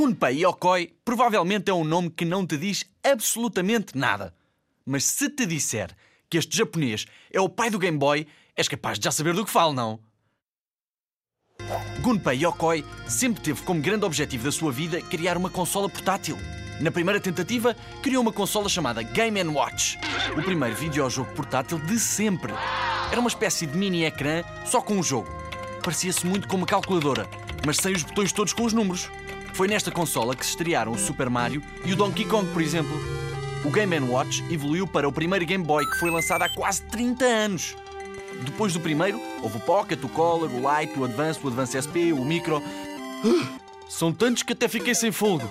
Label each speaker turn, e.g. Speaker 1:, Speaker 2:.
Speaker 1: Gunpei Yokoi provavelmente é um nome que não te diz absolutamente nada. Mas se te disser que este japonês é o pai do Game Boy, és capaz de já saber do que falo, não? Gunpei Yokoi sempre teve como grande objetivo da sua vida criar uma consola portátil. Na primeira tentativa, criou uma consola chamada Game Watch, o primeiro videojogo portátil de sempre. Era uma espécie de mini ecrã só com um jogo. Parecia-se muito com uma calculadora, mas sem os botões todos com os números. Foi nesta consola que se estrearam o Super Mario e o Donkey Kong, por exemplo. O Game Watch evoluiu para o primeiro Game Boy que foi lançado há quase 30 anos. Depois do primeiro, houve o Pocket, o Color, o Light, o Advance, o Advance SP, o Micro. São tantos que até fiquei sem fogo.